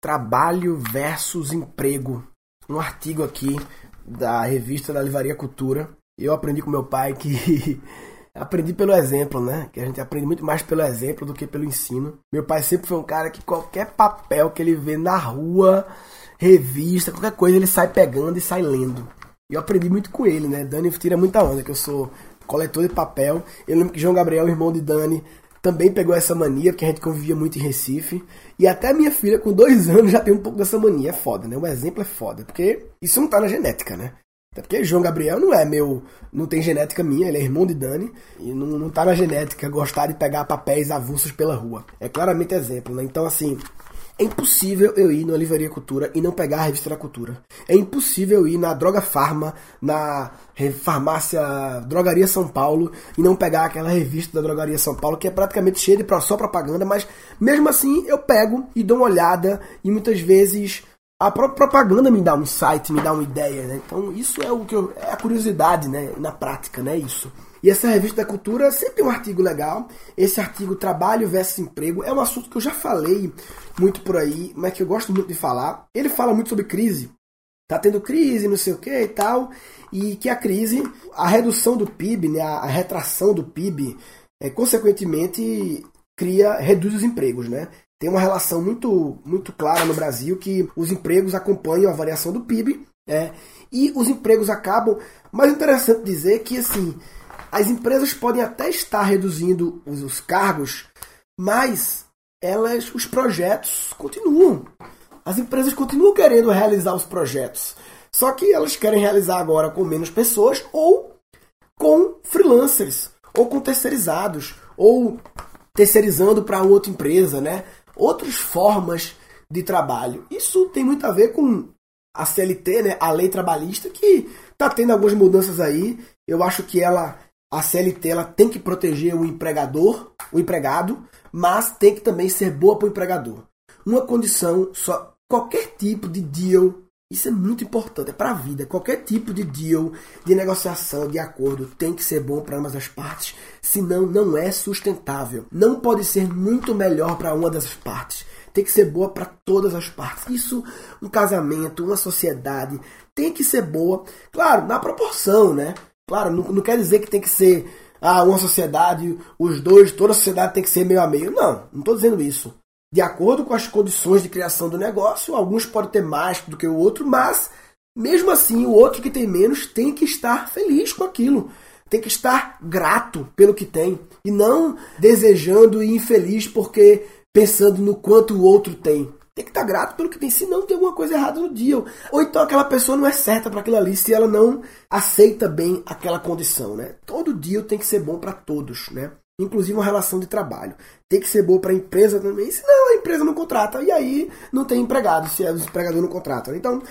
Trabalho versus emprego. Um artigo aqui da revista da Livraria Cultura. Eu aprendi com meu pai que aprendi pelo exemplo, né? Que a gente aprende muito mais pelo exemplo do que pelo ensino. Meu pai sempre foi um cara que qualquer papel que ele vê na rua, revista, qualquer coisa, ele sai pegando e sai lendo. E eu aprendi muito com ele, né? Dani tira muita onda, que eu sou coletor de papel. Eu lembro que João Gabriel, irmão de Dani, também pegou essa mania, porque a gente convivia muito em Recife. E até minha filha, com dois anos, já tem um pouco dessa mania. É foda, né? O exemplo é foda. Porque isso não tá na genética, né? Até porque João Gabriel não é meu. Não tem genética minha, ele é irmão de Dani. E não, não tá na genética gostar de pegar papéis avulsos pela rua. É claramente exemplo, né? Então, assim, é impossível eu ir na Livraria Cultura e não pegar a revista da Cultura. É impossível eu ir na Droga Farma, na farmácia Drogaria São Paulo e não pegar aquela revista da Drogaria São Paulo que é praticamente cheia de só propaganda, mas mesmo assim eu pego e dou uma olhada e muitas vezes a própria propaganda me dá um insight, me dá uma ideia, né? Então isso é o que eu, é a curiosidade, né? Na prática, né? Isso. E essa revista da cultura sempre tem um artigo legal. Esse artigo Trabalho versus Emprego é um assunto que eu já falei muito por aí, mas que eu gosto muito de falar. Ele fala muito sobre crise. Tá tendo crise, não sei o que e tal. E que a crise, a redução do PIB, né, a retração do PIB, é, consequentemente cria, reduz os empregos, né? Tem uma relação muito, muito clara no Brasil que os empregos acompanham a variação do PIB, é, e os empregos acabam. Mas é interessante dizer que assim as empresas podem até estar reduzindo os, os cargos, mas elas, os projetos continuam. As empresas continuam querendo realizar os projetos. Só que elas querem realizar agora com menos pessoas ou com freelancers, ou com terceirizados, ou terceirizando para outra empresa, né? Outras formas de trabalho. Isso tem muito a ver com a CLT, né? A lei trabalhista, que está tendo algumas mudanças aí. Eu acho que ela a CLT ela tem que proteger o empregador, o empregado, mas tem que também ser boa para o empregador. Uma condição só, qualquer tipo de deal, isso é muito importante, é para a vida. Qualquer tipo de deal, de negociação, de acordo, tem que ser bom para ambas as partes, senão não é sustentável. Não pode ser muito melhor para uma dessas partes. Tem que ser boa para todas as partes. Isso, um casamento, uma sociedade, tem que ser boa, claro, na proporção, né? Claro, não, não quer dizer que tem que ser ah, uma sociedade, os dois, toda a sociedade tem que ser meio a meio. Não, não estou dizendo isso. De acordo com as condições de criação do negócio, alguns podem ter mais do que o outro, mas mesmo assim o outro que tem menos tem que estar feliz com aquilo. Tem que estar grato pelo que tem e não desejando e infeliz porque pensando no quanto o outro tem tem que estar tá grato pelo que tem, senão tem alguma coisa errada no dia. Ou então aquela pessoa não é certa para aquilo ali se ela não aceita bem aquela condição, né? Todo dia tem que ser bom para todos, né? Inclusive uma relação de trabalho. Tem que ser boa para a empresa também, senão a empresa não contrata. E aí não tem empregado, se o empregador não contrata. Então,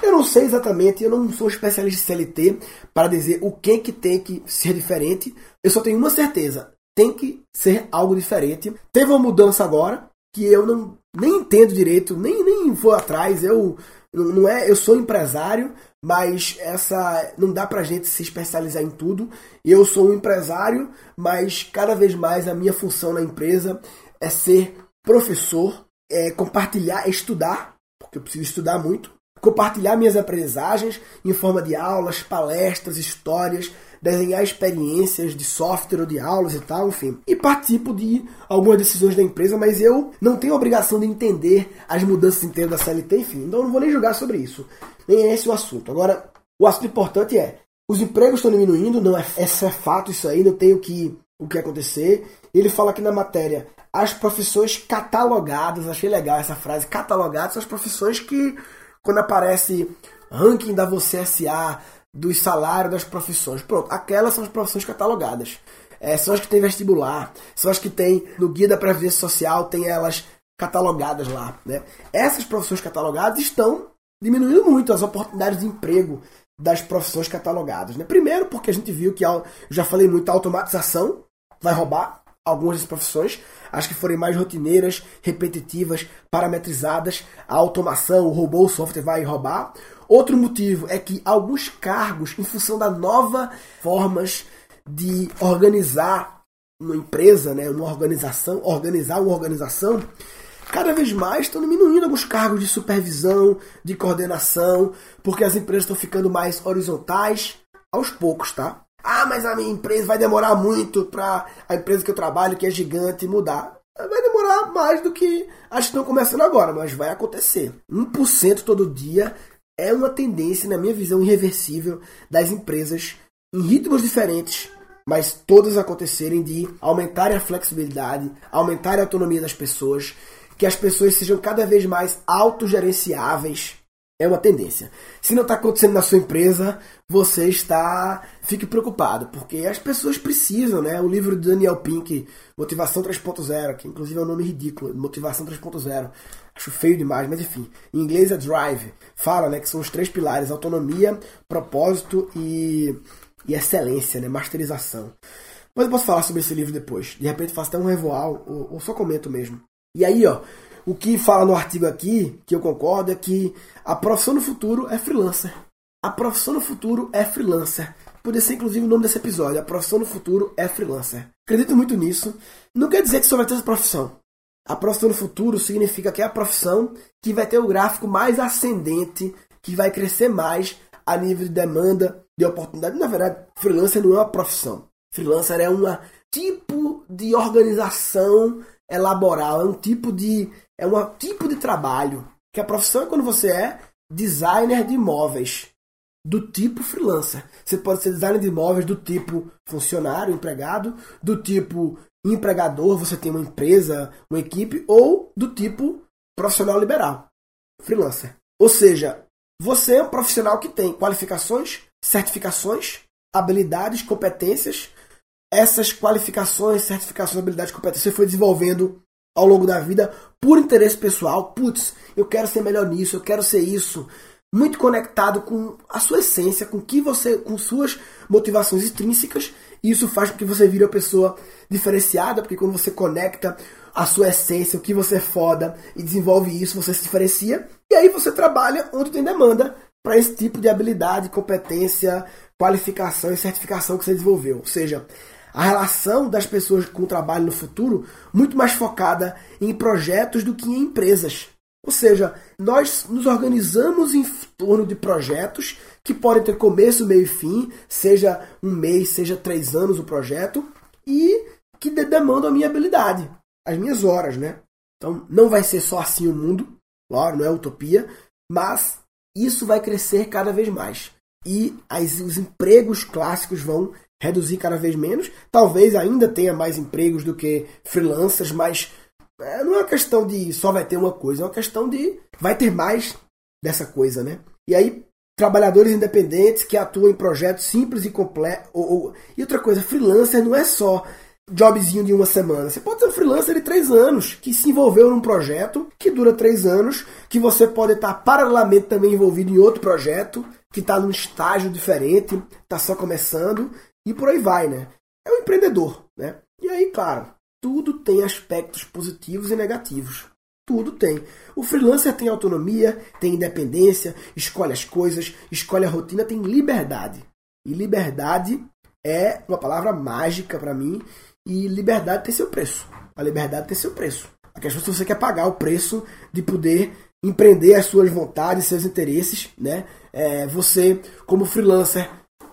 eu não sei exatamente, eu não sou especialista em CLT para dizer o que, que tem que ser diferente. Eu só tenho uma certeza: tem que ser algo diferente. Teve uma mudança agora, que eu não nem entendo direito, nem, nem vou atrás. Eu não é, eu sou empresário, mas essa não dá pra gente se especializar em tudo. Eu sou um empresário, mas cada vez mais a minha função na empresa é ser professor, é compartilhar, estudar, porque eu preciso estudar muito, compartilhar minhas aprendizagens em forma de aulas, palestras, histórias, desenhar experiências de software ou de aulas e tal, enfim. E participo de algumas decisões da empresa, mas eu não tenho obrigação de entender as mudanças inteiras da CLT, enfim. Então não vou nem julgar sobre isso. Nem é esse o assunto. Agora, o assunto importante é, os empregos estão diminuindo, não é, é fato isso aí, não tem o que, o que acontecer. Ele fala aqui na matéria, as profissões catalogadas, achei legal essa frase, catalogadas são as profissões que, quando aparece ranking da Você SA, dos salários das profissões. Pronto, aquelas são as profissões catalogadas. É, são as que têm vestibular, são as que tem no guia da Previdência Social, tem elas catalogadas lá. Né? Essas profissões catalogadas estão diminuindo muito as oportunidades de emprego das profissões catalogadas. Né? Primeiro, porque a gente viu que, já falei muito, a automatização vai roubar algumas das profissões, as que forem mais rotineiras, repetitivas, parametrizadas, a automação, o robô, o software vai roubar. Outro motivo é que alguns cargos, em função da nova formas de organizar uma empresa, né, uma organização, organizar uma organização, cada vez mais estão diminuindo alguns cargos de supervisão, de coordenação, porque as empresas estão ficando mais horizontais aos poucos, tá? Ah, mas a minha empresa vai demorar muito para a empresa que eu trabalho, que é gigante, mudar. Vai demorar mais do que acho que estão começando agora, mas vai acontecer. 1% todo dia é uma tendência, na minha visão, irreversível das empresas em ritmos diferentes, mas todas acontecerem de aumentarem a flexibilidade, aumentarem a autonomia das pessoas, que as pessoas sejam cada vez mais autogerenciáveis é uma tendência. Se não está acontecendo na sua empresa, você está. Fique preocupado, porque as pessoas precisam, né? O livro de Daniel Pink, Motivação 3.0, que inclusive é um nome ridículo, Motivação 3.0. Acho feio demais, mas enfim. Em inglês é Drive. Fala, né? Que são os três pilares: autonomia, propósito e, e excelência, né? Masterização. Mas eu posso falar sobre esse livro depois. De repente faço até um revoal, ou, ou só comento mesmo. E aí, ó. O que fala no artigo aqui, que eu concordo, é que a profissão no futuro é freelancer. A profissão no futuro é freelancer. Poderia ser inclusive o nome desse episódio. A profissão no futuro é freelancer. Acredito muito nisso. Não quer dizer que só vai ter essa profissão. A profissão no futuro significa que é a profissão que vai ter o gráfico mais ascendente, que vai crescer mais a nível de demanda, de oportunidade. Na verdade, freelancer não é uma profissão. Freelancer é um tipo de organização laboral, é um tipo de é um tipo de trabalho. Que a profissão é quando você é designer de imóveis do tipo freelancer. Você pode ser designer de imóveis do tipo funcionário, empregado, do tipo empregador, você tem uma empresa, uma equipe, ou do tipo profissional liberal, freelancer. Ou seja, você é um profissional que tem qualificações, certificações, habilidades, competências. Essas qualificações, certificações, habilidades, competências você foi desenvolvendo ao longo da vida por interesse pessoal. Putz, eu quero ser melhor nisso, eu quero ser isso. Muito conectado com a sua essência, com que você, com suas motivações intrínsecas. E isso faz com que você vire uma pessoa diferenciada, porque quando você conecta a sua essência, o que você é foda e desenvolve isso, você se diferencia. E aí você trabalha onde tem demanda para esse tipo de habilidade, competência, qualificação e certificação que você desenvolveu. Ou seja, a relação das pessoas com o trabalho no futuro muito mais focada em projetos do que em empresas. Ou seja, nós nos organizamos em torno de projetos que podem ter começo, meio e fim, seja um mês, seja três anos o projeto, e que demandam a minha habilidade, as minhas horas, né? Então não vai ser só assim o mundo, claro, não é utopia, mas isso vai crescer cada vez mais. E as, os empregos clássicos vão reduzir cada vez menos. Talvez ainda tenha mais empregos do que freelancers, mas é, não é uma questão de só vai ter uma coisa, é uma questão de vai ter mais dessa coisa, né? E aí, trabalhadores independentes que atuam em projetos simples e completos. E outra coisa, freelancer não é só jobzinho de uma semana. Você pode ser um freelancer de três anos, que se envolveu num projeto que dura três anos, que você pode estar paralelamente também envolvido em outro projeto, que está num estágio diferente, está só começando, e por aí vai, né? É um empreendedor, né? E aí, claro, tudo tem aspectos positivos e negativos. Tudo tem. O freelancer tem autonomia, tem independência, escolhe as coisas, escolhe a rotina, tem liberdade. E liberdade é uma palavra mágica para mim. E liberdade tem seu preço. A liberdade tem seu preço. A questão é se você quer pagar o preço de poder empreender as suas vontades, seus interesses, né? É, você, como freelancer,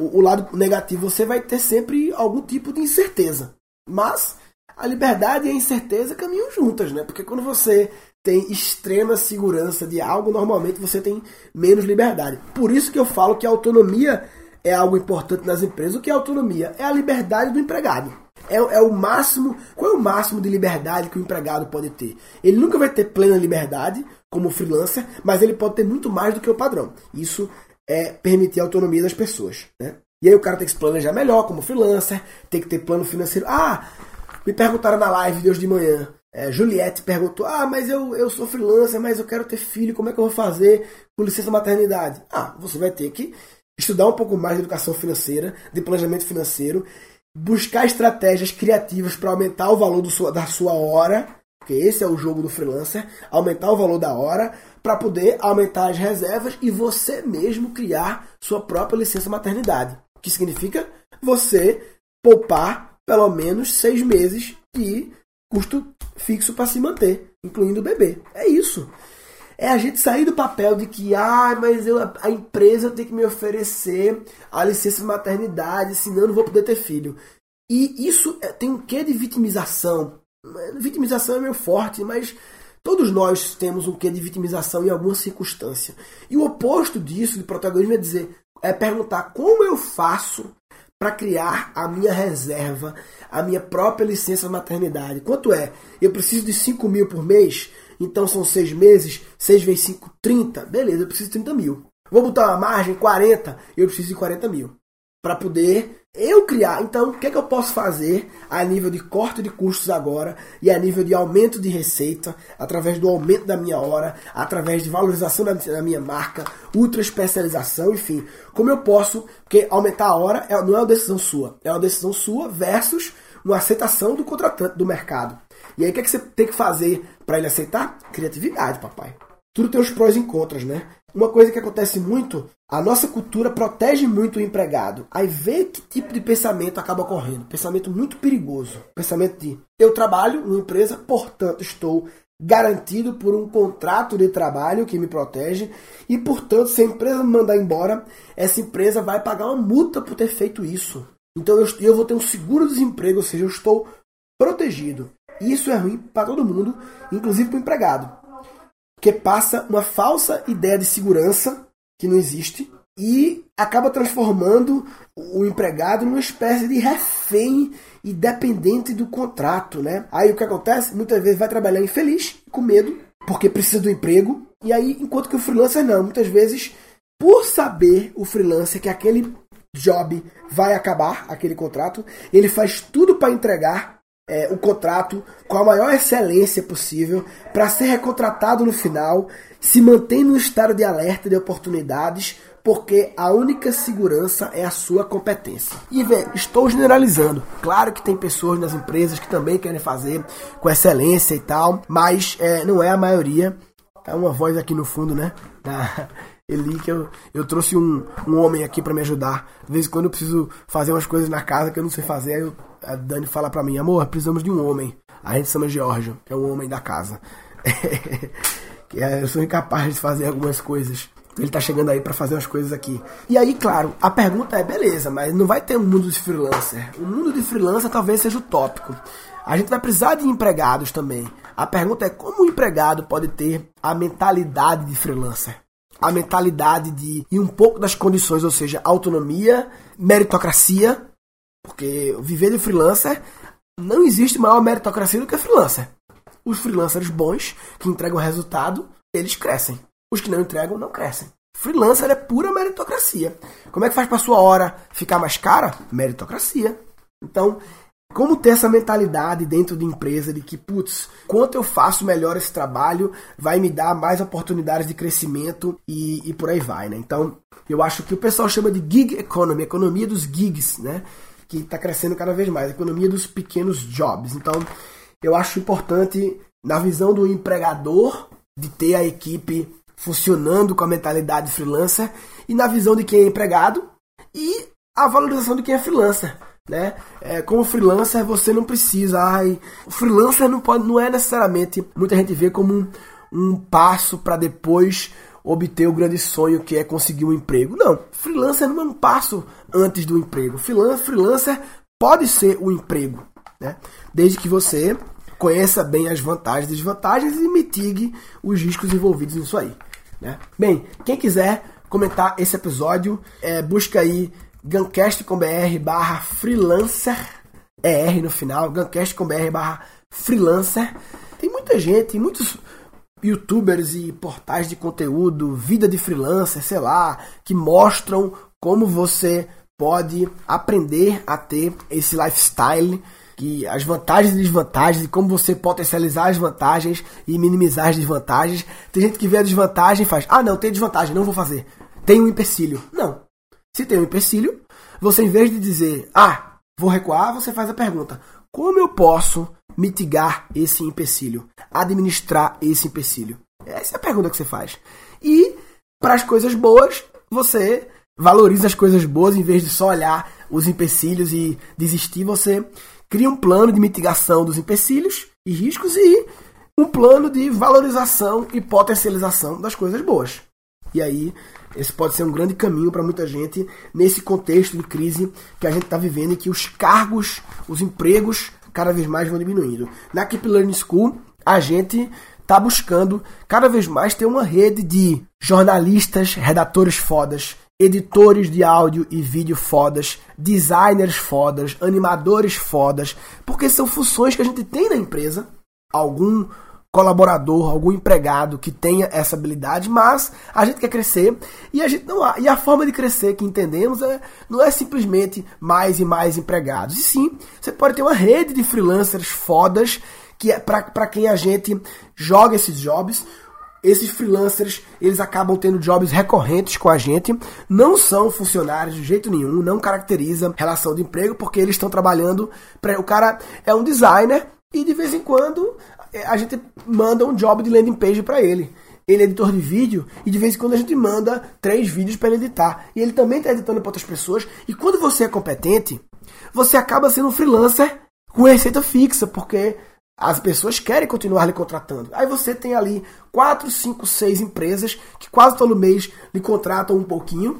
o, o lado negativo, você vai ter sempre algum tipo de incerteza. Mas a liberdade e a incerteza caminham juntas, né? Porque quando você tem extrema segurança de algo, normalmente você tem menos liberdade. Por isso que eu falo que a autonomia é algo importante nas empresas. O que é autonomia? É a liberdade do empregado. É, é, o máximo. Qual é o máximo de liberdade que o empregado pode ter? Ele nunca vai ter plena liberdade como freelancer, mas ele pode ter muito mais do que o padrão. Isso é permitir a autonomia das pessoas, né? E aí o cara tem que se planejar melhor como freelancer, tem que ter plano financeiro. Ah, me perguntaram na live de hoje de manhã. É, Juliette perguntou: Ah, mas eu, eu sou freelancer, mas eu quero ter filho, como é que eu vou fazer com licença maternidade? Ah, você vai ter que estudar um pouco mais de educação financeira, de planejamento financeiro, buscar estratégias criativas para aumentar o valor do da sua hora, porque esse é o jogo do freelancer, aumentar o valor da hora para poder aumentar as reservas e você mesmo criar sua própria licença maternidade. O que significa você poupar pelo menos seis meses de custo fixo para se manter, incluindo o bebê. É isso. É a gente sair do papel de que, ah, mas eu, a empresa tem que me oferecer a licença de maternidade, senão eu não vou poder ter filho. E isso é, tem um quê de vitimização? Vitimização é meio forte, mas todos nós temos um quê de vitimização em alguma circunstância. E o oposto disso, de protagonismo, é dizer, é perguntar como eu faço para criar a minha reserva, a minha própria licença maternidade. Quanto é? Eu preciso de 5 mil por mês? Então são 6 meses, 6 vezes 5, 30. Beleza, eu preciso de 30 mil. Vou botar uma margem, 40, eu preciso de 40 mil. Para poder eu criar. Então, o que, é que eu posso fazer a nível de corte de custos agora e a nível de aumento de receita, através do aumento da minha hora, através de valorização da, minha marca, ultra especialização, enfim. Como eu posso, porque aumentar a hora é, não é uma decisão sua, é uma decisão sua versus uma aceitação do contratante do mercado. E aí, o que, é que você tem que fazer para ele aceitar? Criatividade, papai. Tudo tem os prós e contras, né? Uma coisa que acontece muito, a nossa cultura protege muito o empregado. Aí vê que tipo de pensamento acaba ocorrendo. Pensamento muito perigoso. Pensamento de eu trabalho numa empresa, portanto estou garantido por um contrato de trabalho que me protege e, portanto, se a empresa me mandar embora, essa empresa vai pagar uma multa por ter feito isso. Então eu, eu vou ter um seguro-desemprego, ou seja, eu estou protegido. Isso é ruim para todo mundo, inclusive para o empregado que passa uma falsa ideia de segurança que não existe e acaba transformando o empregado numa espécie de refém e dependente do contrato, né? Aí o que acontece? Muitas vezes vai trabalhar infeliz, com medo, porque precisa do emprego, e aí enquanto que o freelancer não, muitas vezes por saber o freelancer que aquele job vai acabar, aquele contrato, ele faz tudo para entregar é, o contrato com a maior excelência possível para ser recontratado no final, se mantém no estado de alerta de oportunidades, porque a única segurança é a sua competência. E vê, estou generalizando. Claro que tem pessoas nas empresas que também querem fazer com excelência e tal, mas é, não é a maioria. Tá uma voz aqui no fundo, né? Da Eli, que eu, eu trouxe um, um homem aqui para me ajudar. De vez em quando eu preciso fazer umas coisas na casa que eu não sei fazer, eu a Dani fala pra mim, amor, precisamos de um homem. A gente chama Georgio, que é o homem da casa. que é, eu sou incapaz de fazer algumas coisas. Ele tá chegando aí para fazer umas coisas aqui. E aí, claro, a pergunta é, beleza, mas não vai ter um mundo de freelancer. O mundo de freelancer talvez seja utópico. A gente vai precisar de empregados também. A pergunta é como o empregado pode ter a mentalidade de freelancer? A mentalidade de e um pouco das condições, ou seja, autonomia, meritocracia porque viver de freelancer não existe maior meritocracia do que freelancer. Os freelancers bons, que entregam resultado, eles crescem. Os que não entregam, não crescem. Freelancer é pura meritocracia. Como é que faz para sua hora ficar mais cara? Meritocracia. Então, como ter essa mentalidade dentro de empresa de que, putz, quanto eu faço melhor esse trabalho, vai me dar mais oportunidades de crescimento e, e por aí vai, né? Então, eu acho que o pessoal chama de gig economy, economia dos gigs, né? Que está crescendo cada vez mais, a economia dos pequenos jobs. Então, eu acho importante, na visão do empregador, de ter a equipe funcionando com a mentalidade freelancer, e na visão de quem é empregado, e a valorização de quem é freelancer. Né? É, como freelancer, você não precisa. Ai, freelancer não, pode, não é necessariamente, muita gente vê como um, um passo para depois obter o grande sonho que é conseguir um emprego. Não, freelancer não é um passo antes do emprego. Freelancer pode ser o um emprego, né? desde que você conheça bem as vantagens e desvantagens e mitigue os riscos envolvidos nisso aí. Né? Bem, quem quiser comentar esse episódio, é, busca aí gancast.com.br barra freelancer, ER no final, gancast.com.br barra freelancer. Tem muita gente, muitos youtubers e portais de conteúdo, vida de freelancer, sei lá, que mostram como você pode aprender a ter esse lifestyle, que as vantagens e desvantagens e como você potencializar as vantagens e minimizar as desvantagens. Tem gente que vê a desvantagem e faz: "Ah, não, tem desvantagem, não vou fazer. Tem um empecilho". Não. Se tem um empecilho, você em vez de dizer: "Ah, vou recuar", você faz a pergunta: "Como eu posso mitigar esse empecilho, administrar esse empecilho? Essa é a pergunta que você faz. E para as coisas boas, você valoriza as coisas boas em vez de só olhar os empecilhos e desistir, você cria um plano de mitigação dos empecilhos e riscos e um plano de valorização e potencialização das coisas boas. E aí, esse pode ser um grande caminho para muita gente nesse contexto de crise que a gente está vivendo e que os cargos, os empregos cada vez mais vão diminuindo. Na Keep Learning School, a gente está buscando cada vez mais ter uma rede de jornalistas, redatores fodas, editores de áudio e vídeo fodas, designers fodas, animadores fodas, porque são funções que a gente tem na empresa. Algum colaborador, algum empregado que tenha essa habilidade, mas a gente quer crescer e a gente não há. E a forma de crescer que entendemos é, não é simplesmente mais e mais empregados. E sim, você pode ter uma rede de freelancers fodas que é para quem a gente joga esses jobs. Esses freelancers, eles acabam tendo jobs recorrentes com a gente, não são funcionários de jeito nenhum, não caracteriza relação de emprego, porque eles estão trabalhando, pra, o cara é um designer e de vez em quando é, a gente manda um job de landing page para ele. Ele é editor de vídeo e de vez em quando a gente manda três vídeos para ele editar. E ele também está editando para outras pessoas. E quando você é competente, você acaba sendo um freelancer com receita fixa, porque as pessoas querem continuar lhe contratando. Aí você tem ali quatro, cinco, seis empresas que quase todo mês lhe contratam um pouquinho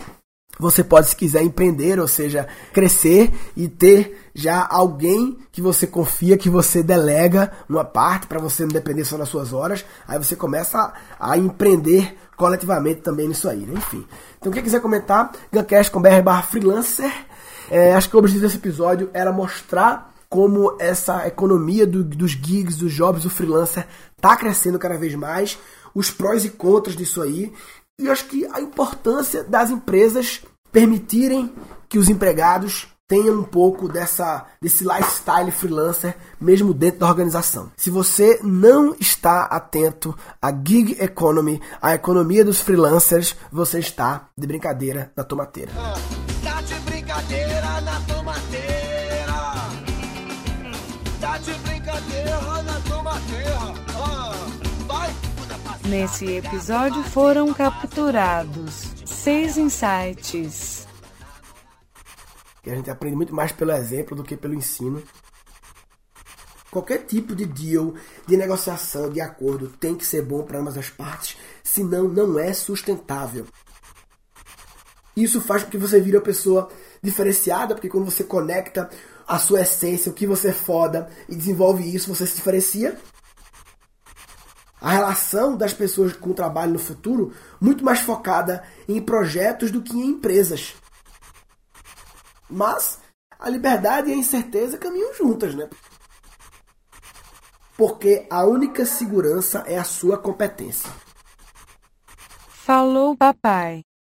você pode, se quiser, empreender, ou seja, crescer e ter já alguém que você confia, que você delega uma parte para você não depender só das suas horas. Aí você começa a, a empreender coletivamente também nisso aí, né? Enfim. Então, quem quiser comentar, gancast com br barra freelancer. É, acho que o objetivo desse episódio era mostrar como essa economia do, dos gigs, dos jobs, do freelancer tá crescendo cada vez mais, os prós e contras disso aí e acho que a importância das empresas permitirem que os empregados tenham um pouco dessa desse lifestyle freelancer mesmo dentro da organização. Se você não está atento à gig economy, à economia dos freelancers, você está de brincadeira na tomateira. tá de brincadeira na tomateira. Nesse episódio foram capturados seis insights. E a gente aprende muito mais pelo exemplo do que pelo ensino. Qualquer tipo de deal, de negociação, de acordo tem que ser bom para ambas as partes, senão não é sustentável. Isso faz com que você vire uma pessoa diferenciada, porque quando você conecta a sua essência, o que você é foda e desenvolve isso, você se diferencia a relação das pessoas com o trabalho no futuro muito mais focada em projetos do que em empresas. Mas a liberdade e a incerteza caminham juntas, né? Porque a única segurança é a sua competência. Falou, papai.